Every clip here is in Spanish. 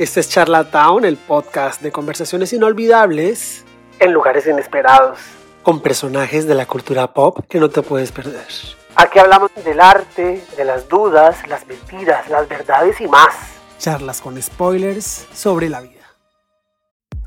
Este es Charlatown, el podcast de conversaciones inolvidables en lugares inesperados, con personajes de la cultura pop que no te puedes perder. Aquí hablamos del arte, de las dudas, las mentiras, las verdades y más. Charlas con spoilers sobre la vida.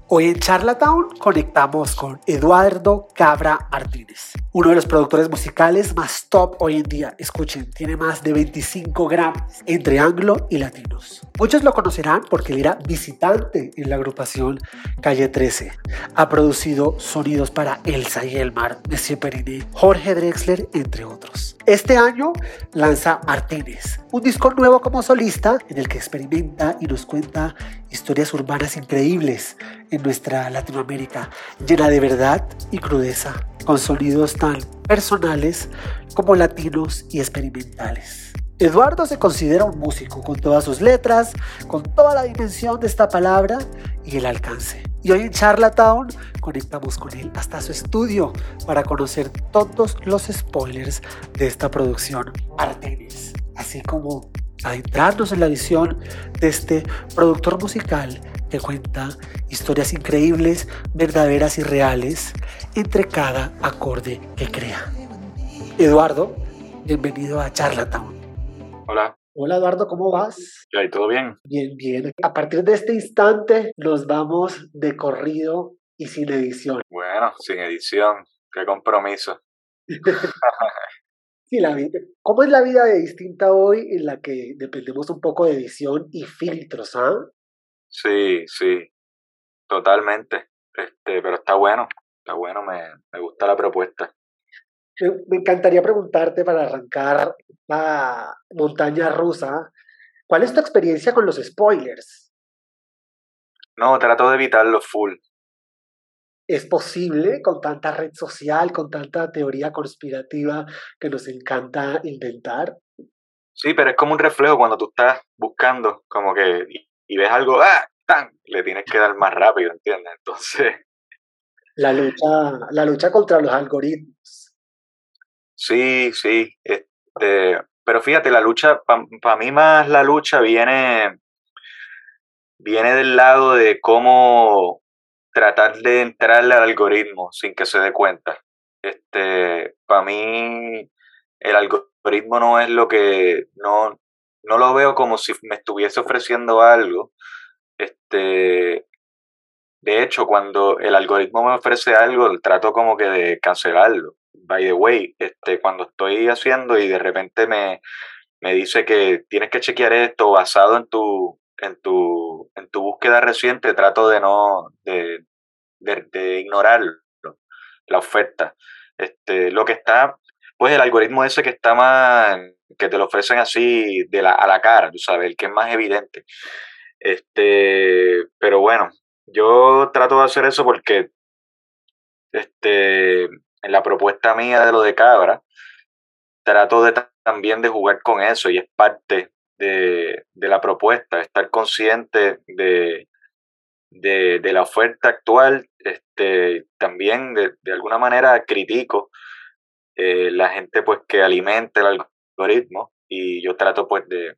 Hoy en Charlatown conectamos con Eduardo Cabra Martínez, uno de los productores musicales más top hoy en día. Escuchen, tiene más de 25 gramos entre anglo y latinos. Muchos lo conocerán porque era visitante en la agrupación Calle 13. Ha producido sonidos para Elsa y Elmar, Monsieur Periné, Jorge Drexler, entre otros. Este año lanza Martínez, un disco nuevo como solista en el que experimenta y nos cuenta historias urbanas increíbles en nuestra Latinoamérica, llena de verdad y crudeza, con sonidos personales como latinos y experimentales. Eduardo se considera un músico con todas sus letras, con toda la dimensión de esta palabra y el alcance. Y hoy en Charlatown conectamos con él hasta su estudio para conocer todos los spoilers de esta producción Artemis, así como adentrarnos en la visión de este productor musical que cuenta historias increíbles, verdaderas y reales entre cada acorde que crea. Eduardo, bienvenido a Charlatown. Hola. Hola Eduardo, ¿cómo vas? ¿Y todo bien? Bien, bien. A partir de este instante nos vamos de corrido y sin edición. Bueno, sin edición. Qué compromiso. Sí, la vida. ¿Cómo es la vida de distinta hoy en la que dependemos un poco de edición y filtros, ah? Sí, sí, totalmente. Este, pero está bueno, está bueno, me, me gusta la propuesta. Me encantaría preguntarte para arrancar la montaña rusa, ¿cuál es tu experiencia con los spoilers? No, trato de evitarlo full es posible con tanta red social, con tanta teoría conspirativa que nos encanta inventar. Sí, pero es como un reflejo cuando tú estás buscando, como que, y, ves algo, ¡ah! ¡tan! Le tienes que dar más rápido, ¿entiendes? Entonces. La lucha, la lucha contra los algoritmos. Sí, sí. Este, pero fíjate, la lucha, para mí más la lucha viene, viene del lado de cómo tratar de entrarle al algoritmo sin que se dé cuenta. Este, para mí, el algoritmo no es lo que, no, no lo veo como si me estuviese ofreciendo algo. Este, de hecho, cuando el algoritmo me ofrece algo, trato como que de cancelarlo. By the way, este, cuando estoy haciendo y de repente me, me dice que tienes que chequear esto basado en tu, en tu, en tu búsqueda reciente trato de no, de, de, ignorarlo, la oferta. Este, lo que está, pues el algoritmo ese que está más, que te lo ofrecen así de la, a la cara, tú sabes, el que es más evidente. Este, pero bueno, yo trato de hacer eso porque este, en la propuesta mía de lo de cabra, trato de también de jugar con eso y es parte de, la propuesta, estar consciente de, de, la oferta actual. Este, también de, alguna manera critico eh, la gente pues que alimenta el algoritmo y yo trato pues de,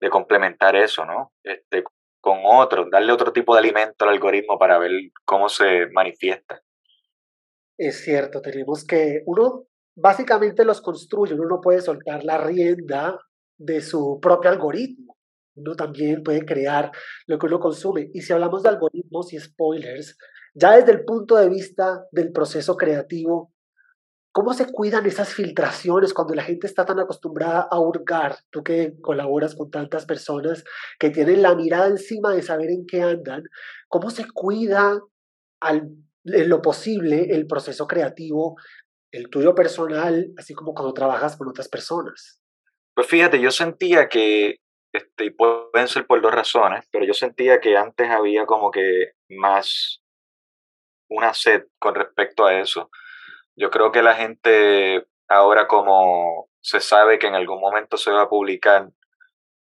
de complementar eso, ¿no? Este, con otro, darle otro tipo de alimento al algoritmo para ver cómo se manifiesta. Es cierto, tenemos que, uno básicamente los construye, uno no puede soltar la rienda de su propio algoritmo. Uno también puede crear lo que uno consume. Y si hablamos de algoritmos y spoilers, ya desde el punto de vista del proceso creativo, ¿cómo se cuidan esas filtraciones cuando la gente está tan acostumbrada a hurgar? Tú que colaboras con tantas personas que tienen la mirada encima de saber en qué andan, ¿cómo se cuida al, en lo posible el proceso creativo, el tuyo personal, así como cuando trabajas con otras personas? Pues fíjate, yo sentía que, este, y pueden ser por dos razones, pero yo sentía que antes había como que más una sed con respecto a eso. Yo creo que la gente ahora como se sabe que en algún momento se va a publicar,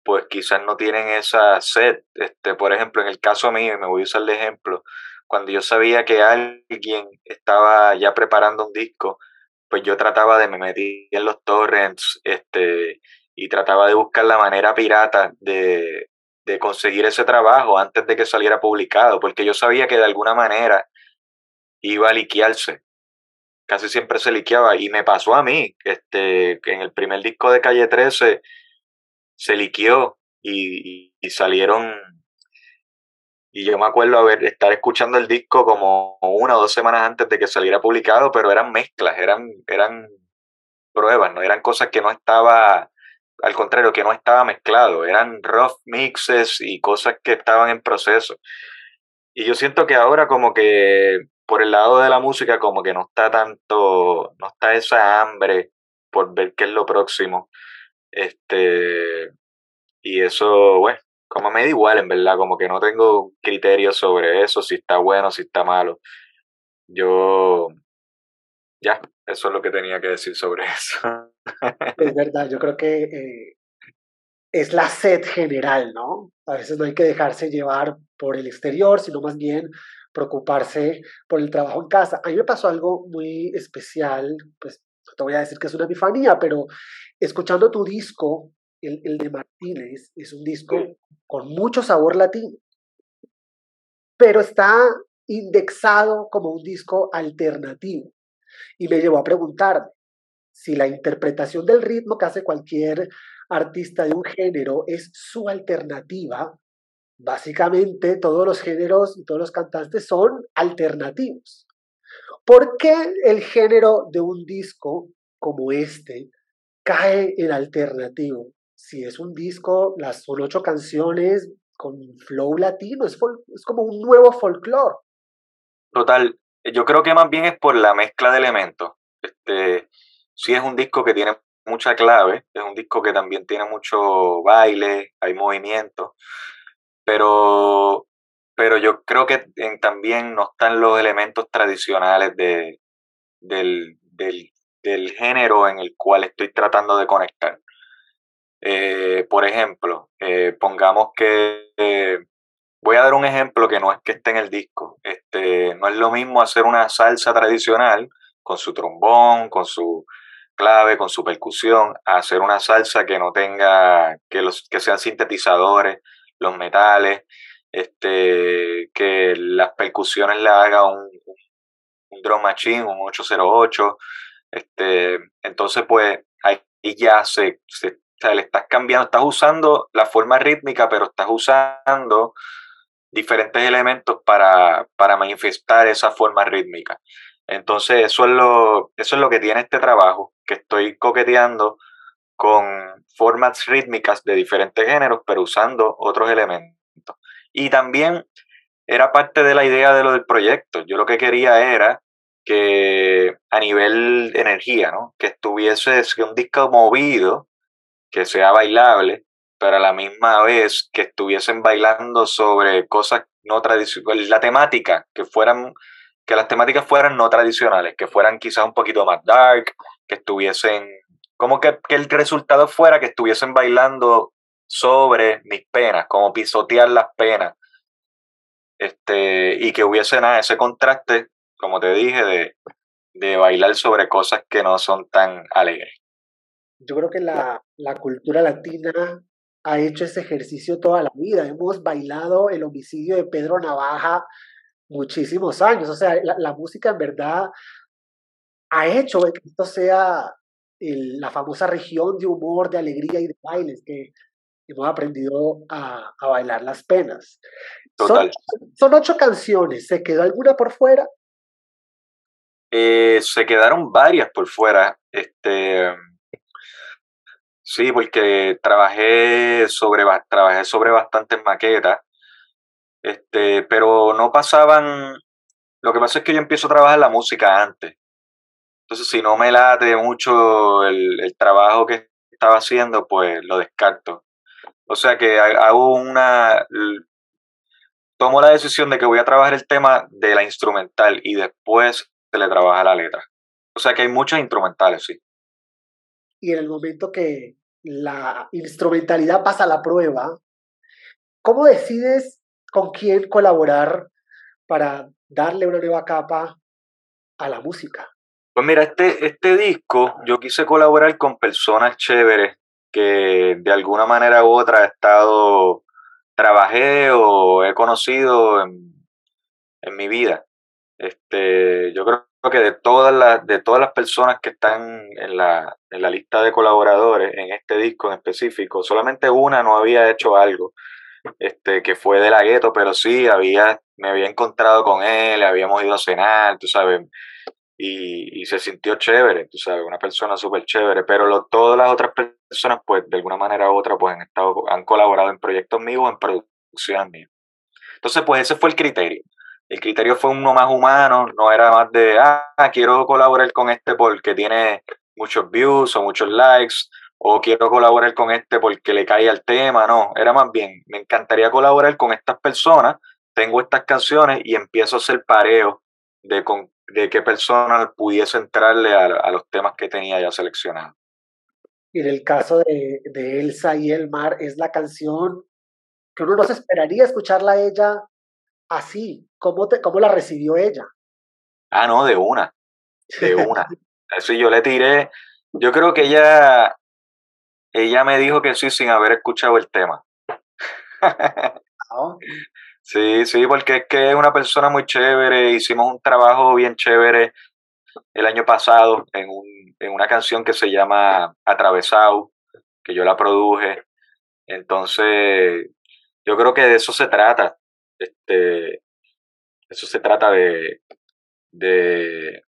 pues quizás no tienen esa sed. Este, por ejemplo, en el caso mío, y me voy a usar de ejemplo, cuando yo sabía que alguien estaba ya preparando un disco, pues yo trataba de me meter en los torrents, este, y trataba de buscar la manera pirata de, de conseguir ese trabajo antes de que saliera publicado, porque yo sabía que de alguna manera iba a liquearse. Casi siempre se liqueaba y me pasó a mí, este, que en el primer disco de Calle 13 se liqueó y, y, salieron y yo me acuerdo haber estar escuchando el disco como una o dos semanas antes de que saliera publicado, pero eran mezclas, eran, eran pruebas, no eran cosas que no estaba al contrario, que no estaba mezclado, eran rough mixes y cosas que estaban en proceso. Y yo siento que ahora como que por el lado de la música como que no está tanto, no está esa hambre por ver qué es lo próximo. Este, y eso, bueno, como me da igual en verdad, como que no tengo criterios sobre eso, si está bueno, si está malo. Yo, ya, eso es lo que tenía que decir sobre eso. Es verdad, yo creo que eh, es la sed general, ¿no? A veces no hay que dejarse llevar por el exterior, sino más bien preocuparse por el trabajo en casa. A mí me pasó algo muy especial, pues no te voy a decir que es una epifanía, pero escuchando tu disco, el, el de Martínez, es un disco con mucho sabor latino, pero está indexado como un disco alternativo. Y me llevó a preguntarme si la interpretación del ritmo que hace cualquier artista de un género es su alternativa, básicamente todos los géneros y todos los cantantes son alternativos. ¿Por qué el género de un disco como este cae en alternativo? Si es un disco, las son ocho canciones con flow latino, es, es como un nuevo folclore. Total, yo creo que más bien es por la mezcla de elementos. Este, sí es un disco que tiene mucha clave, es un disco que también tiene mucho baile, hay movimiento, pero, pero yo creo que también no están los elementos tradicionales de, del, del, del, género en el cual estoy tratando de conectar. Eh, por ejemplo, eh, pongamos que eh, Voy a dar un ejemplo que no es que esté en el disco. Este, no es lo mismo hacer una salsa tradicional con su trombón, con su clave, con su percusión, hacer una salsa que no tenga, que, los, que sean sintetizadores, los metales, este, que las percusiones la haga un, un drum machine, un 808. Este, entonces, pues ahí ya se, se le estás cambiando, estás usando la forma rítmica, pero estás usando diferentes elementos para, para manifestar esa forma rítmica. Entonces, eso es, lo, eso es lo que tiene este trabajo, que estoy coqueteando con formats rítmicas de diferentes géneros, pero usando otros elementos. Y también era parte de la idea de lo del proyecto. Yo lo que quería era que a nivel energía, ¿no? que estuviese un disco movido, que sea bailable, pero a la misma vez que estuviesen bailando sobre cosas no tradicionales, la temática, que fueran, que las temáticas fueran no tradicionales, que fueran quizás un poquito más dark, que estuviesen, como que, que el resultado fuera que estuviesen bailando sobre mis penas, como pisotear las penas, este, y que hubiese nada, ese contraste, como te dije, de, de bailar sobre cosas que no son tan alegres. Yo creo que la, la cultura latina ha hecho ese ejercicio toda la vida. Hemos bailado el homicidio de Pedro Navaja muchísimos años. O sea, la, música en verdad ha hecho que esto sea la famosa región de humor, de alegría y de bailes, que hemos aprendido a, bailar las penas. Total. Son, ocho canciones. ¿Se quedó alguna por fuera? Eh, se quedaron varias por fuera. Este, Sí, porque trabajé sobre, trabajé sobre bastantes maquetas, este, pero no pasaban, lo que pasa es que yo empiezo a trabajar la música antes. Entonces, si no me late mucho el, el trabajo que estaba haciendo, pues lo descarto. O sea que hago una, tomo la decisión de que voy a trabajar el tema de la instrumental y después se le trabaja la letra. O sea que hay muchos instrumentales, sí y en el momento que la instrumentalidad pasa a la prueba, ¿cómo decides con quién colaborar para darle una nueva capa a la música? Pues mira, este, este disco yo quise colaborar con personas chéveres que de alguna manera u otra he estado trabajé o he conocido en, en mi vida. Este, yo creo que de todas las, de todas las personas que están en la, en la lista de colaboradores en este disco en específico, solamente una no había hecho algo, este, que fue de la gueto, pero sí había, me había encontrado con él, habíamos ido a cenar, tú sabes, y, y se sintió chévere, tú sabes, una persona súper chévere, pero lo, todas las otras personas, pues, de alguna manera u otra, pues han estado, han colaborado en proyectos míos en producciones mías. Entonces, pues ese fue el criterio el criterio fue uno más humano, no era más de, ah, quiero colaborar con este porque tiene muchos views o muchos likes, o quiero colaborar con este porque le cae al tema, no, era más bien, me encantaría colaborar con estas personas, tengo estas canciones y empiezo a hacer pareo de, con, de qué personas pudiese entrarle a, los temas que tenía ya seleccionados. Y en el caso de, de Elsa y el mar, es la canción que uno no se esperaría escucharla a ella así? ¿Cómo, te, ¿Cómo la recibió ella? Ah, no, de una, de una. Eso yo le tiré, yo creo que ella, ella me dijo que sí sin haber escuchado el tema. Ah, sí, sí, porque es que es una persona muy chévere, hicimos un trabajo bien chévere el año pasado en, un, en una canción que se llama Atravesado, que yo la produje. Entonces, yo creo que de eso se trata, este, eso se trata de, de,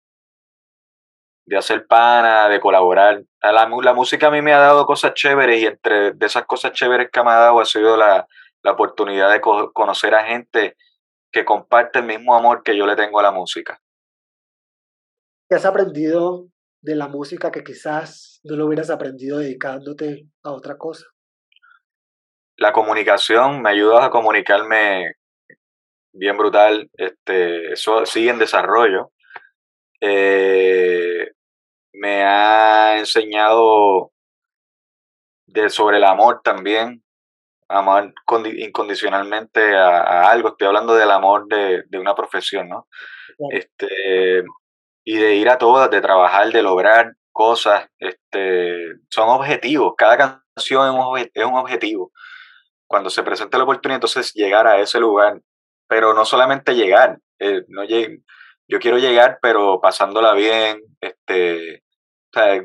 de hacer pana, de colaborar. La, la, música a mí me ha dado cosas chéveres y entre de esas cosas chéveres que me ha dado ha sido la, la oportunidad de conocer a gente que comparte el mismo amor que yo le tengo a la música. ¿Qué has aprendido de la música que quizás no lo hubieras aprendido dedicándote a otra cosa? La comunicación me ayuda a comunicarme bien brutal. Este, eso sigue en desarrollo. Eh, me ha enseñado de, sobre el amor también, amar incondicionalmente a, algo. Estoy hablando del amor de, de una profesión, ¿no? Este, y de ir a todas, de trabajar, de lograr cosas. Este, son objetivos. Cada canción es un, es un objetivo. Cuando se presenta la oportunidad, entonces llegar a ese lugar pero no solamente llegar, eh, no yo quiero llegar pero pasándola bien, este,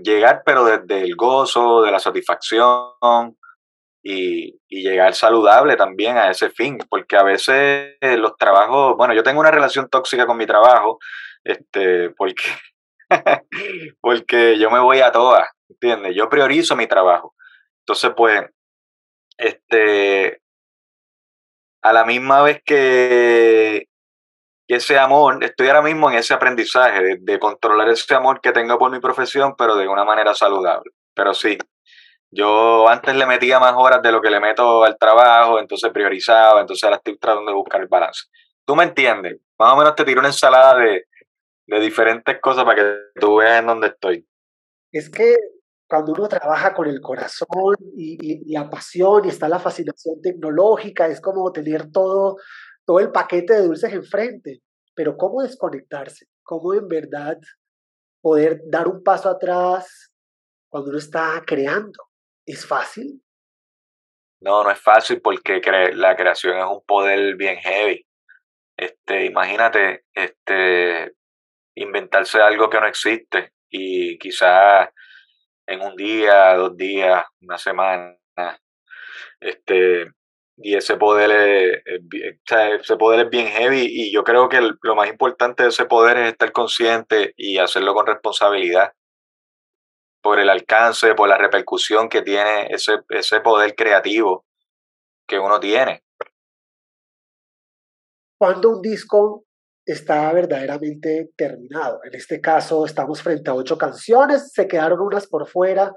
llegar pero desde el gozo, de la satisfacción y, y, llegar saludable también a ese fin, porque a veces los trabajos, bueno, yo tengo una relación tóxica con mi trabajo, este, porque, porque yo me voy a todas, ¿entiendes? Yo priorizo mi trabajo. Entonces, pues, este, a la misma vez que, ese amor, estoy ahora mismo en ese aprendizaje de, controlar ese amor que tengo por mi profesión, pero de una manera saludable. Pero sí, yo antes le metía más horas de lo que le meto al trabajo, entonces priorizaba, entonces ahora estoy tratando de buscar el balance. ¿Tú me entiendes? Más o menos te tiro una ensalada de, de diferentes cosas para que tú veas en dónde estoy. Es que cuando uno trabaja con el corazón y, la pasión y está la fascinación tecnológica, es como tener todo, todo el paquete de dulces enfrente. Pero ¿cómo desconectarse? ¿Cómo en verdad poder dar un paso atrás cuando uno está creando? ¿Es fácil? No, no es fácil porque la creación es un poder bien heavy. Este, imagínate, este, inventarse algo que no existe y quizás en un día, dos días, una semana. Este, y ese poder es, ese poder es bien heavy y yo creo que lo más importante de ese poder es estar consciente y hacerlo con responsabilidad por el alcance, por la repercusión que tiene ese, ese poder creativo que uno tiene. Cuando un disco está verdaderamente terminado. En este caso estamos frente a ocho canciones, se quedaron unas por fuera.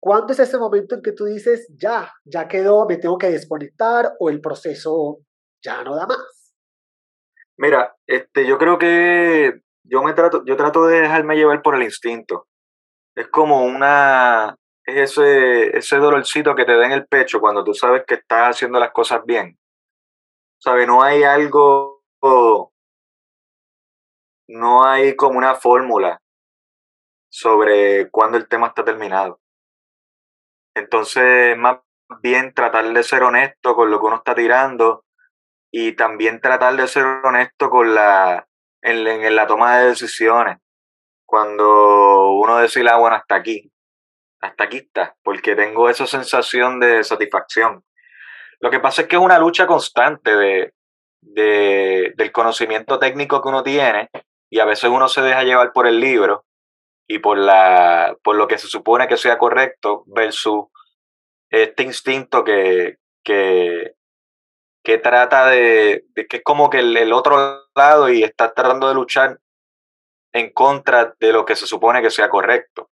¿Cuándo es ese momento en que tú dices, ya, ya quedó, me tengo que desconectar o el proceso ya no da más? Mira, este, yo creo que yo me trato, yo trato de dejarme llevar por el instinto. Es como una, es ese, ese dolorcito que te da en el pecho cuando tú sabes que estás haciendo las cosas bien. ¿Sabes? No hay algo no hay como una fórmula sobre cuándo el tema está terminado. Entonces, más bien tratar de ser honesto con lo que uno está tirando y también tratar de ser honesto con la en, en la toma de decisiones. Cuando uno decide, ah, bueno, hasta aquí, hasta aquí está, porque tengo esa sensación de satisfacción. Lo que pasa es que es una lucha constante de, de, del conocimiento técnico que uno tiene y a veces uno se deja llevar por el libro y por, la, por lo que se supone que sea correcto versus este instinto que, que, que trata de, que es como que el, otro lado y está tratando de luchar en contra de lo que se supone que sea correcto.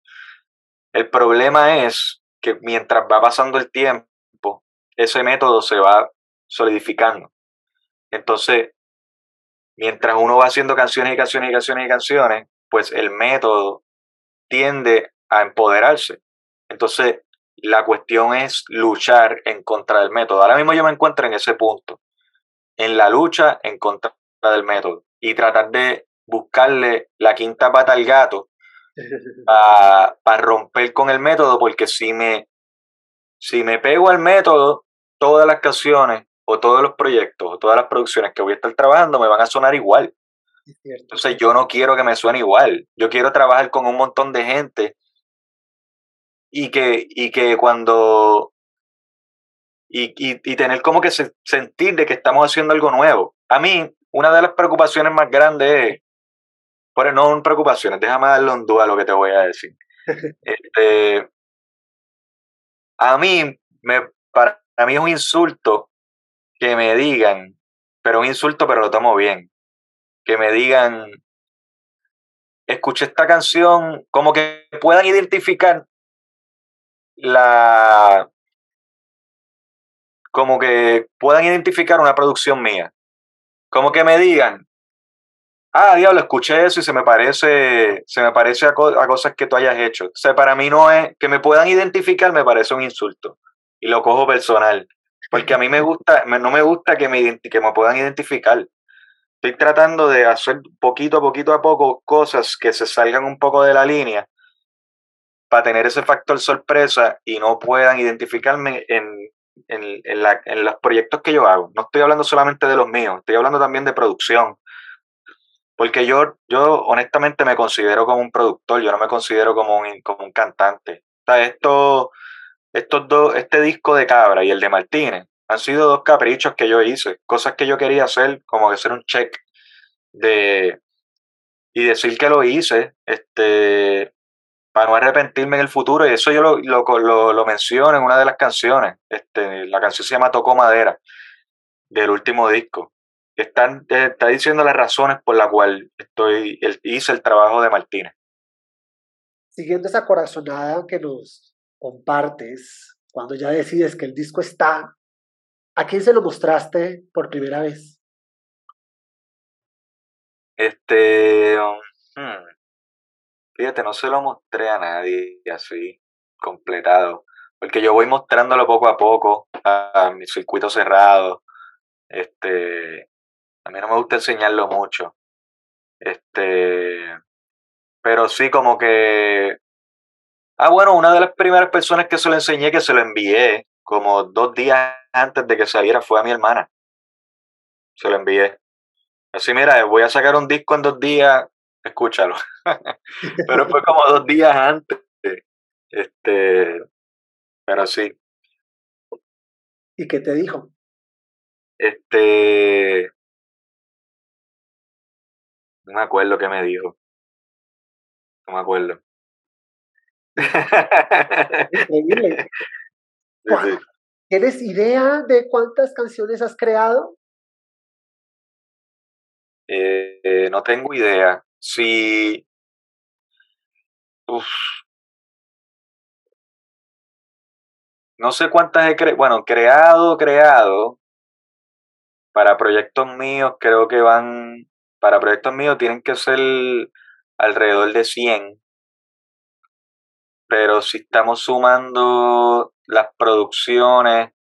El problema es que mientras va pasando el tiempo, ese método se va solidificando. Entonces, mientras uno va haciendo canciones y canciones y canciones y canciones, pues el método tiende a empoderarse. Entonces, la cuestión es luchar en contra del método. Ahora mismo yo me encuentro en ese punto, en la lucha en contra del método y tratar de buscarle la quinta pata al gato para romper con el método, porque si me, si me pego al método, todas las canciones o todos los proyectos o todas las producciones que voy a estar trabajando me van a sonar igual. Entonces yo no quiero que me suene igual. Yo quiero trabajar con un montón de gente y que, y que cuando... Y, y, tener como que sentir de que estamos haciendo algo nuevo. A mí, una de las preocupaciones más grandes es, bueno, no preocupaciones, déjame darle un duda a lo que te voy a decir. este, a mí, me, para mí es un insulto que me digan, pero un insulto, pero lo tomo bien, que me digan, escuché esta canción, como que puedan identificar la, como que puedan identificar una producción mía, como que me digan, ah, diablo, escuché eso y se me parece, se me parece a, cosas que tú hayas hecho. O para mí no es, que me puedan identificar me parece un insulto y lo cojo personal. Porque a mí me gusta, no me gusta que me, que me puedan identificar. Estoy tratando de hacer poquito a poquito a poco cosas que se salgan un poco de la línea para tener ese factor sorpresa y no puedan identificarme en, en, en, la, en los proyectos que yo hago. No estoy hablando solamente de los míos, estoy hablando también de producción. Porque yo, yo honestamente me considero como un productor, yo no me considero como un, como un cantante. O esto, estos dos, este disco de Cabra y el de Martínez, han sido dos caprichos que yo hice, cosas que yo quería hacer, como que hacer un check de y decir que lo hice, este, para no arrepentirme en el futuro, y eso yo lo, lo, lo, menciono en una de las canciones, este, la canción se llama Tocó Madera, del último disco. Están, está diciendo las razones por las cuales estoy, hice el trabajo de Martínez. Siguiendo esa corazonada que nos compartes, cuando ya decides que el disco está, ¿a quién se lo mostraste por primera vez? Este, hmm, fíjate, no se lo mostré a nadie así, completado, porque yo voy mostrándolo poco a poco a, mi circuito cerrado. Este, a mí no me gusta enseñarlo mucho. Este, pero sí como que Ah, bueno, una de las primeras personas que se lo enseñé, que se lo envié como dos días antes de que saliera, fue a mi hermana. Se lo envié. Así, mira, voy a sacar un disco en dos días, escúchalo. pero fue como dos días antes. Este, pero sí. ¿Y qué te dijo? Este, no me acuerdo qué me dijo. No me acuerdo. ¿Tienes idea de cuántas canciones has creado? Eh, no tengo idea. Si. No sé cuántas he creado. Bueno, creado, creado. Para proyectos míos, creo que van. Para proyectos míos tienen que ser alrededor de 100 pero si estamos sumando las producciones,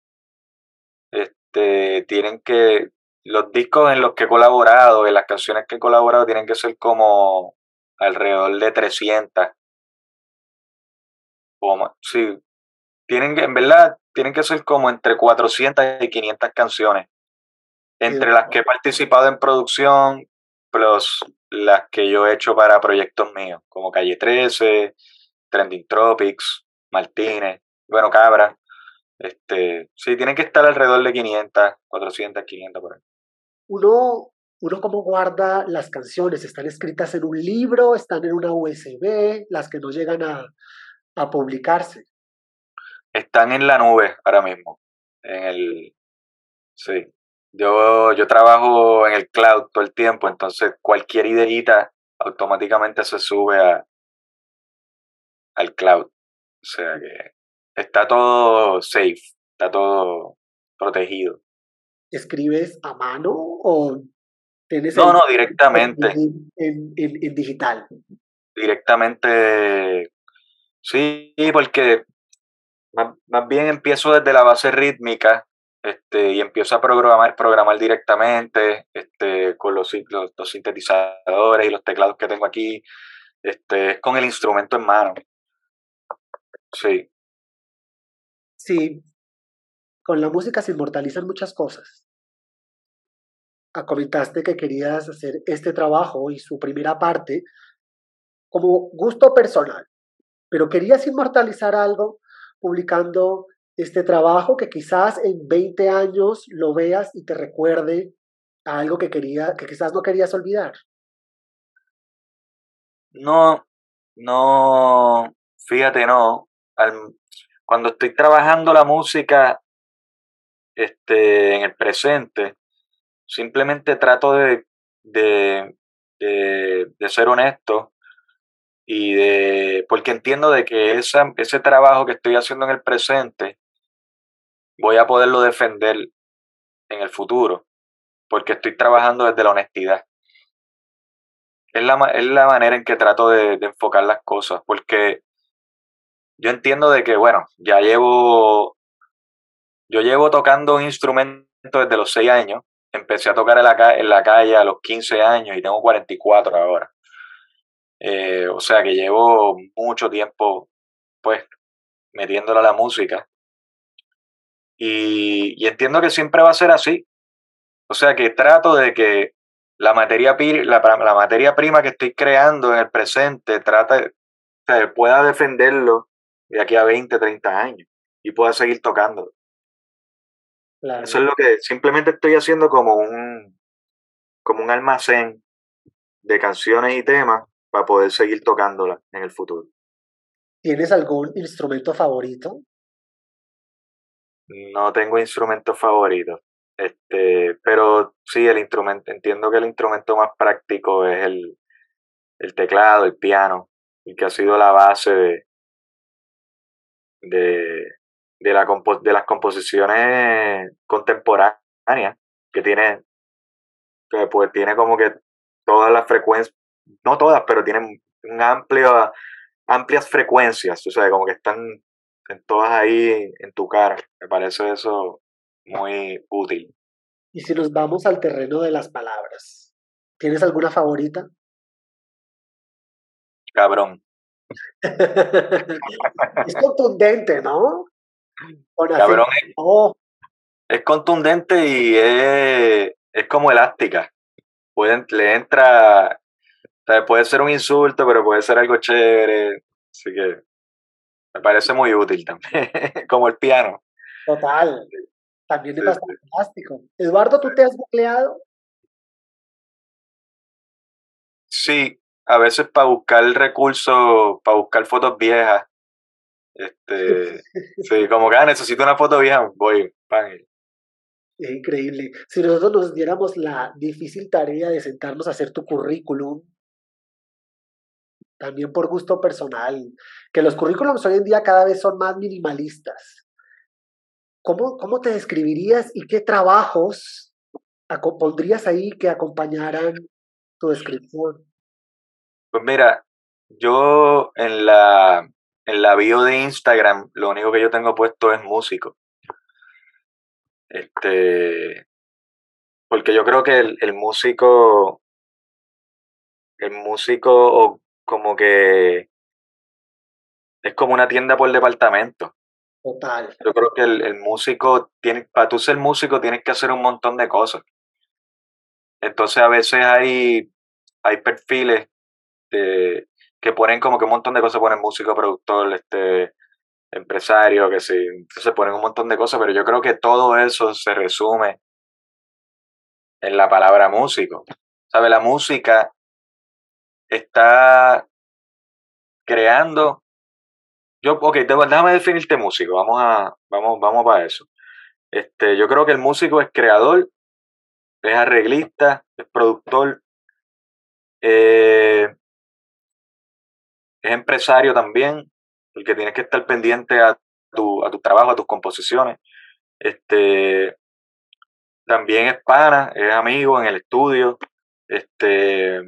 este, tienen que, los discos en los que he colaborado, en las canciones que he colaborado, tienen que ser como alrededor de 300. O más, sí, tienen que, en verdad, tienen que ser como entre 400 y 500 canciones. Entre las que he participado en producción, plus las que yo he hecho para proyectos míos, como Calle 13, Trending Tropics, Martínez, bueno, Cabra. Este, sí, tienen que estar alrededor de 500, 400, 500 por ahí. Uno, uno cómo guarda las canciones, están escritas en un libro, están en una USB, las que no llegan a, a publicarse. Están en la nube ahora mismo. En el, sí. Yo, yo trabajo en el cloud todo el tiempo, entonces cualquier ideita automáticamente se sube a, al cloud. O sea que está todo safe, está todo protegido. ¿Escribes a mano o tienes No, no, directamente. En, en, digital. Directamente, sí, porque más, más, bien empiezo desde la base rítmica este, y empiezo a programar, programar directamente este, con los, los, sintetizadores y los teclados que tengo aquí, este, con el instrumento en mano. Sí. Sí, con la música se inmortalizan muchas cosas. Ah, comentaste que querías hacer este trabajo y su primera parte como gusto personal, pero querías inmortalizar algo publicando este trabajo que quizás en 20 años lo veas y te recuerde a algo que quería que quizás no querías olvidar. No, no, fíjate, no cuando estoy trabajando la música este, en el presente, simplemente trato de, de, de, ser honesto y de porque entiendo de que ese trabajo que estoy haciendo en el presente voy a poderlo defender en el futuro porque estoy trabajando desde la honestidad. Es la, es la manera en que trato de, de enfocar las cosas porque yo entiendo de que, bueno, ya llevo, yo llevo tocando un instrumento desde los 6 años, empecé a tocar en la, calle a los 15 años y tengo 44 ahora. Eh, o sea que llevo mucho tiempo, pues, metiéndole a la música. Y, entiendo que siempre va a ser así. O sea que trato de que la materia, la, materia prima que estoy creando en el presente trata, pueda defenderlo de aquí a 20, 30 años y pueda seguir tocando. Eso es lo que simplemente estoy haciendo como un, como un almacén de canciones y temas para poder seguir tocándolas en el futuro. ¿Tienes algún instrumento favorito? No tengo instrumento favorito. Este, pero sí, el instrumento, entiendo que el instrumento más práctico es el, el teclado, el piano, y que ha sido la base de, de, de, la de las composiciones contemporáneas que tiene, que pues tiene como que todas las frecuencias, no todas, pero tienen un amplio, amplias frecuencias, o sea, como que están en todas ahí en tu cara. Me parece eso muy útil. Y si nos vamos al terreno de las palabras, ¿tienes alguna favorita? Cabrón. es contundente, ¿no? Cabrón, es, contundente y es, es como elástica. Puede, le entra, puede ser un insulto, pero puede ser algo chévere. Así que me parece muy útil también, como el piano. Total. También es bastante elástico. Eduardo, ¿tú te has bucleado? Sí, a veces para buscar recursos, para buscar fotos viejas. Este, sí, como que ah, necesito una foto vieja, voy, pan. Es increíble. Si nosotros nos diéramos la difícil tarea de sentarnos a hacer tu currículum, también por gusto personal, que los currículums hoy en día cada vez son más minimalistas. ¿Cómo, cómo te describirías y qué trabajos pondrías ahí que acompañaran tu descripción? Pues mira, yo en la, en la bio de Instagram, lo único que yo tengo puesto es músico. Este, porque yo creo que el, el músico, el músico como que es como una tienda por departamento. Total. Yo creo que el, músico tiene, para tú ser músico tienes que hacer un montón de cosas. Entonces a veces hay, hay perfiles que ponen como que un montón de cosas, ponen músico, productor, este, empresario, que sí, se ponen un montón de cosas, pero yo creo que todo eso se resume en la palabra músico. ¿Sabe? La música está creando. Yo, ok, déjame definirte músico, vamos a, vamos, vamos para eso. Este, yo creo que el músico es creador, es arreglista, es productor, eh, es empresario también, el que tienes que estar pendiente a tu, a tu trabajo, a tus composiciones. Este, también es pana, es amigo en el estudio, este,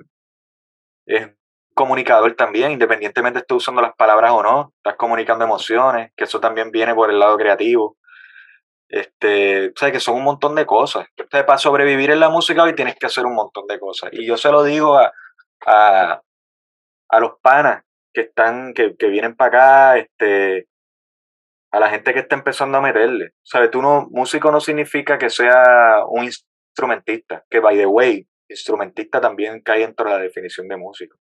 es comunicador también, independientemente esté usando las palabras o no, estás comunicando emociones, que eso también viene por el lado creativo. Este, o sea, que son un montón de cosas. Entonces, para sobrevivir en la música hoy tienes que hacer un montón de cosas. Y yo se lo digo a, a, a los panas que están, que, que vienen para acá, este, a la gente que está empezando a meterle. ¿Sabes? Tú no, músico no significa que sea un instrumentista, que by the way, instrumentista también cae dentro de la definición de músico.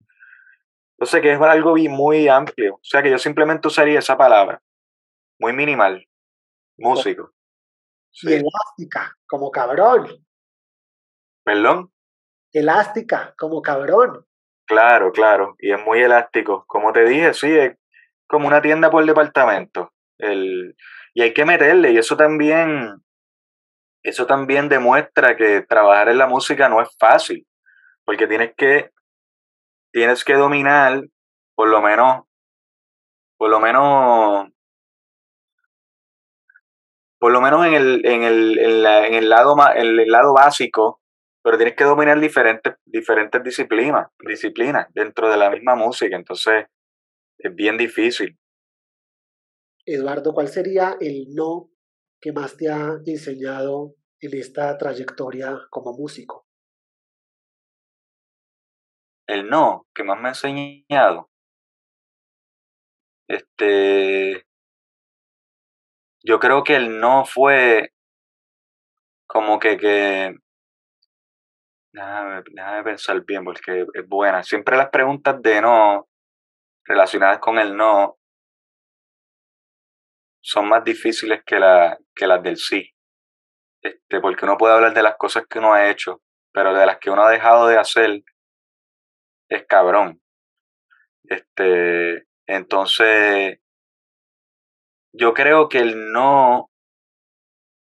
Entonces, que es algo muy amplio. O sea, que yo simplemente usaría esa palabra, muy minimal, músico. Y elástica, como cabrón. ¿Perdón? Elástica, como cabrón. Claro, claro, y es muy elástico. Como te dije, sí, es como una tienda por departamento. El, y hay que meterle, y eso también, eso también demuestra que trabajar en la música no es fácil, porque tienes que, tienes que dominar, por lo menos, por lo menos, por lo menos en el, en el, en en el lado, en el lado básico pero tienes que dominar diferentes, diferentes disciplinas, disciplinas dentro de la misma música, entonces es bien difícil. Eduardo, ¿cuál sería el no que más te ha enseñado en esta trayectoria como músico? El no que más me ha enseñado. Este. Yo creo que el no fue como que, que Déjame, pensar bien porque es buena. Siempre las preguntas de no relacionadas con el no son más difíciles que, la, que las del sí. Este, porque uno puede hablar de las cosas que uno ha hecho, pero de las que uno ha dejado de hacer es cabrón. Este, entonces, yo creo que el no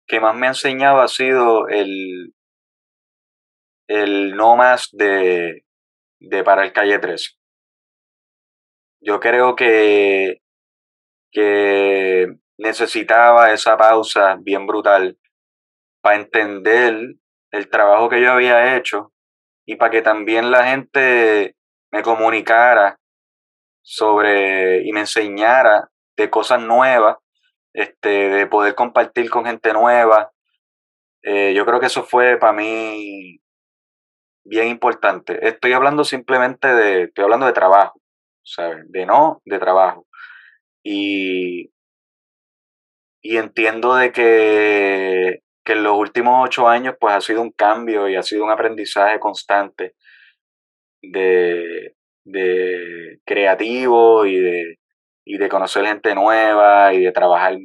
que más me ha enseñado ha sido el, el no más de, de para el calle 13. Yo creo que, que necesitaba esa pausa bien brutal para entender el trabajo que yo había hecho y para que también la gente me comunicara sobre y me enseñara de cosas nuevas, este, de poder compartir con gente nueva. Eh, yo creo que eso fue para mí bien importante. Estoy hablando simplemente de, estoy hablando de trabajo, ¿sabes? De no, de trabajo. Y, y entiendo de que, que en los últimos ocho años pues ha sido un cambio y ha sido un aprendizaje constante de, de creativo y de, y de conocer gente nueva y de trabajar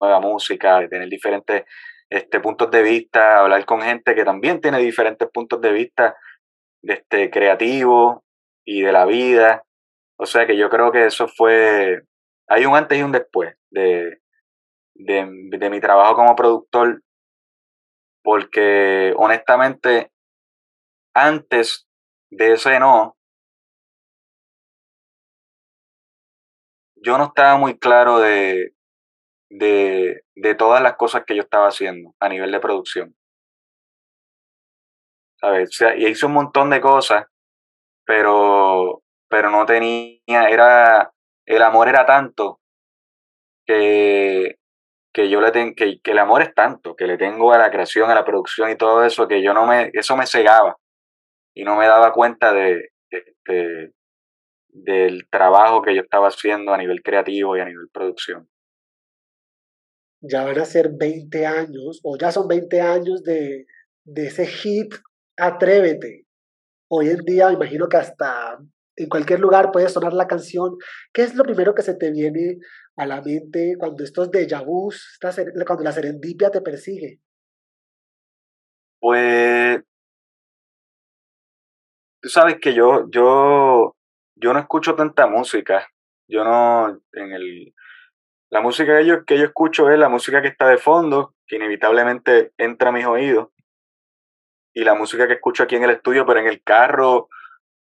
nueva música, de tener diferentes este, puntos de vista, hablar con gente que también tiene diferentes puntos de vista de este, creativo y de la vida. O sea que yo creo que eso fue, hay un antes y un después de, de, de mi trabajo como productor, porque honestamente, antes de ese no, yo no estaba muy claro de, de, de todas las cosas que yo estaba haciendo a nivel de producción. ¿Sabes? O sea, hice un montón de cosas, pero, pero no tenía, era, el amor era tanto que, que yo le tengo, que, que el amor es tanto, que le tengo a la creación, a la producción y todo eso, que yo no me, eso me cegaba y no me daba cuenta de, de, del trabajo que yo estaba haciendo a nivel creativo y a nivel producción. Ya van a ser 20 años, o ya son 20 años de, de ese hit Atrévete. Hoy en día, me imagino que hasta en cualquier lugar puede sonar la canción. ¿Qué es lo primero que se te viene a la mente cuando estos déjà vus, cuando la serendipia te persigue? Pues, tú sabes que yo, yo, yo no escucho tanta música. Yo no, en el, la música que yo, que yo escucho es la música que está de fondo, que inevitablemente entra a mis oídos. Y la música que escucho aquí en el estudio, pero en el carro,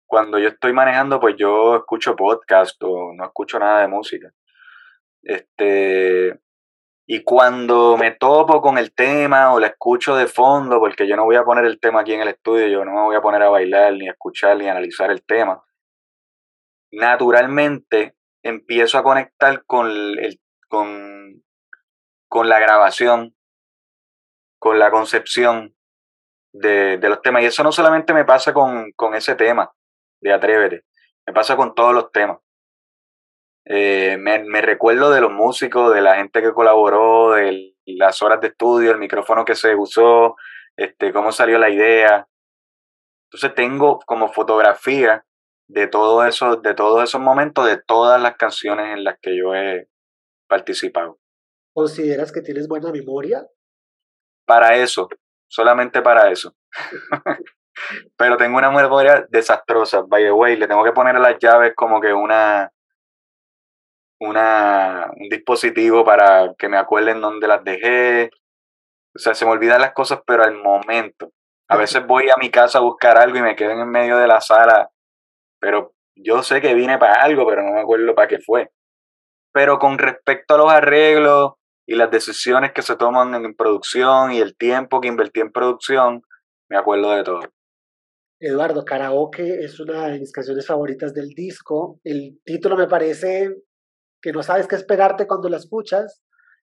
cuando yo estoy manejando, pues yo escucho podcast o no escucho nada de música. Este, y cuando me topo con el tema o la escucho de fondo, porque yo no voy a poner el tema aquí en el estudio, yo no me voy a poner a bailar, ni a escuchar, ni a analizar el tema. Naturalmente empiezo a conectar con, el, con, con la grabación, con la concepción de, de, los temas. Y eso no solamente me pasa con, con ese tema, de Atrévete. Me pasa con todos los temas. Eh, me, recuerdo de los músicos, de la gente que colaboró, de las horas de estudio, el micrófono que se usó, este, cómo salió la idea. Entonces tengo como fotografía de todo eso, de todos esos momentos, de todas las canciones en las que yo he participado. ¿Consideras que tienes buena memoria? Para eso, solamente para eso. Pero tengo una memoria desastrosa. By the way, le tengo que poner a las llaves como que una, una, un dispositivo para que me acuerden dónde las dejé. O sea, se me olvidan las cosas, pero al momento. A veces voy a mi casa a buscar algo y me quedo en medio de la sala, pero yo sé que vine para algo, pero no me acuerdo para qué fue. Pero con respecto a los arreglos y las decisiones que se toman en producción y el tiempo que invertí en producción, me acuerdo de todo. Eduardo, Karaoke es una de mis canciones favoritas del disco. El título me parece que no sabes qué esperarte cuando la escuchas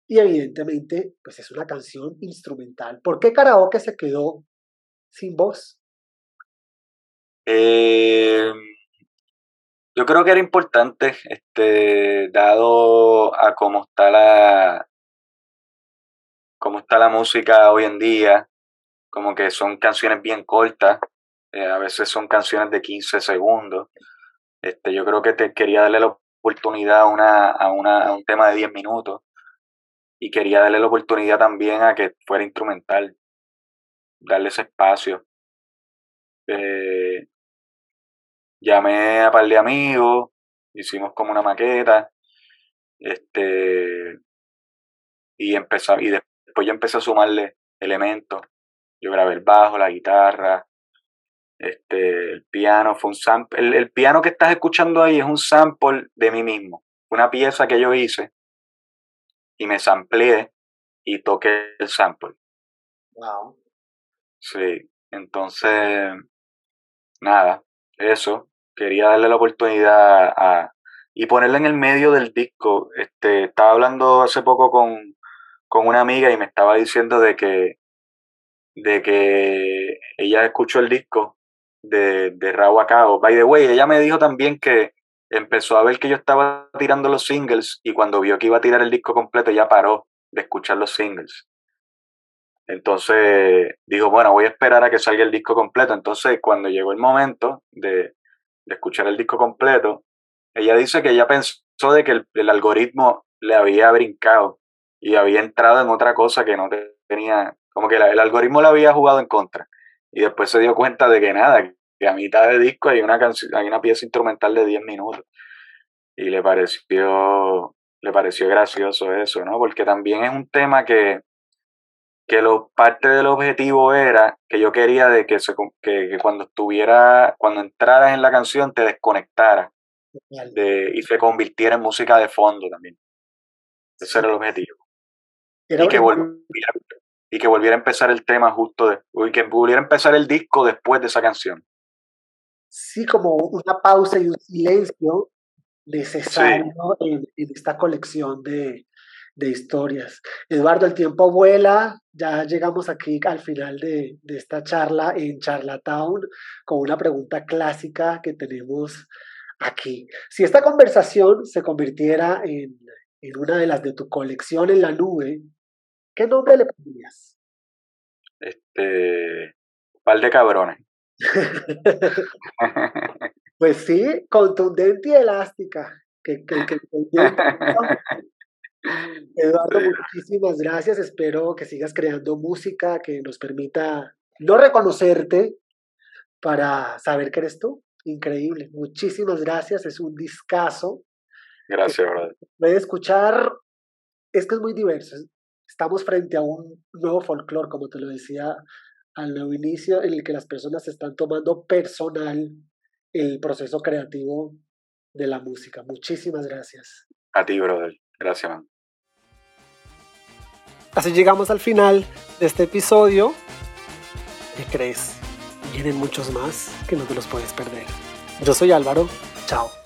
y evidentemente pues es una canción instrumental. ¿Por qué Karaoke se quedó sin voz? Eh, yo creo que era importante, este, dado a cómo está la cómo está la música hoy en día, como que son canciones bien cortas, eh, a veces son canciones de 15 segundos. Este, yo creo que te quería darle la oportunidad a, una, a, una, a un tema de 10 minutos y quería darle la oportunidad también a que fuera instrumental, darle ese espacio. Eh, llamé a par de amigos, hicimos como una maqueta, este, y empezó, y después yo empecé a sumarle elementos. Yo grabé el bajo, la guitarra, este, el piano fue un sample. El, piano que estás escuchando ahí es un sample de mí mismo. Una pieza que yo hice y me sampleé y toqué el sample. Wow. Sí, entonces, nada, eso. Quería darle la oportunidad a. y ponerla en el medio del disco. Este, estaba hablando hace poco con, con una amiga y me estaba diciendo de que de que ella escuchó el disco de, de Raúl Acao. By the way, ella me dijo también que empezó a ver que yo estaba tirando los singles y cuando vio que iba a tirar el disco completo ya paró de escuchar los singles. Entonces dijo, bueno, voy a esperar a que salga el disco completo. Entonces cuando llegó el momento de, de escuchar el disco completo, ella dice que ella pensó de que el, el, algoritmo le había brincado y había entrado en otra cosa que no tenía, como que el algoritmo le había jugado en contra y después se dio cuenta de que nada, que a mitad de disco hay una canción, hay una pieza instrumental de 10 minutos. Y le pareció, le pareció gracioso eso, ¿no? Porque también es un tema que, que lo, parte del objetivo era que yo quería de que, se, que, cuando estuviera, cuando entraras en la canción te desconectara de, y se convirtiera en música de fondo también. Ese era el objetivo. y que volviera, y que volviera a empezar el tema justo de, y que volviera a empezar el disco después de esa canción. Sí, como una pausa y un silencio necesario en, esta colección de, de, historias. Eduardo, el tiempo vuela, ya llegamos aquí al final de, de esta charla en Charlatown con una pregunta clásica que tenemos aquí. Si esta conversación se convirtiera en, en una de las de tu colección en la nube, ¿qué nombre le pondrías? Este, par de cabrones. pues sí, contundente y elástica. Que, que, que, Eduardo, muchísimas gracias. Espero que sigas creando música que nos permita no reconocerte para saber que eres tú. Increíble. Muchísimas gracias. Es un discazo. Gracias, brother. Puede escuchar, es que es muy diverso. Estamos frente a un nuevo folclore, como te lo decía al nuevo inicio, en el que las personas están tomando personal el proceso creativo de la música. Muchísimas gracias. A ti, brother. Gracias, man. Así llegamos al final de este episodio. ¿Qué crees? Vienen muchos más que no te los puedes perder. Yo soy Álvaro. Chao.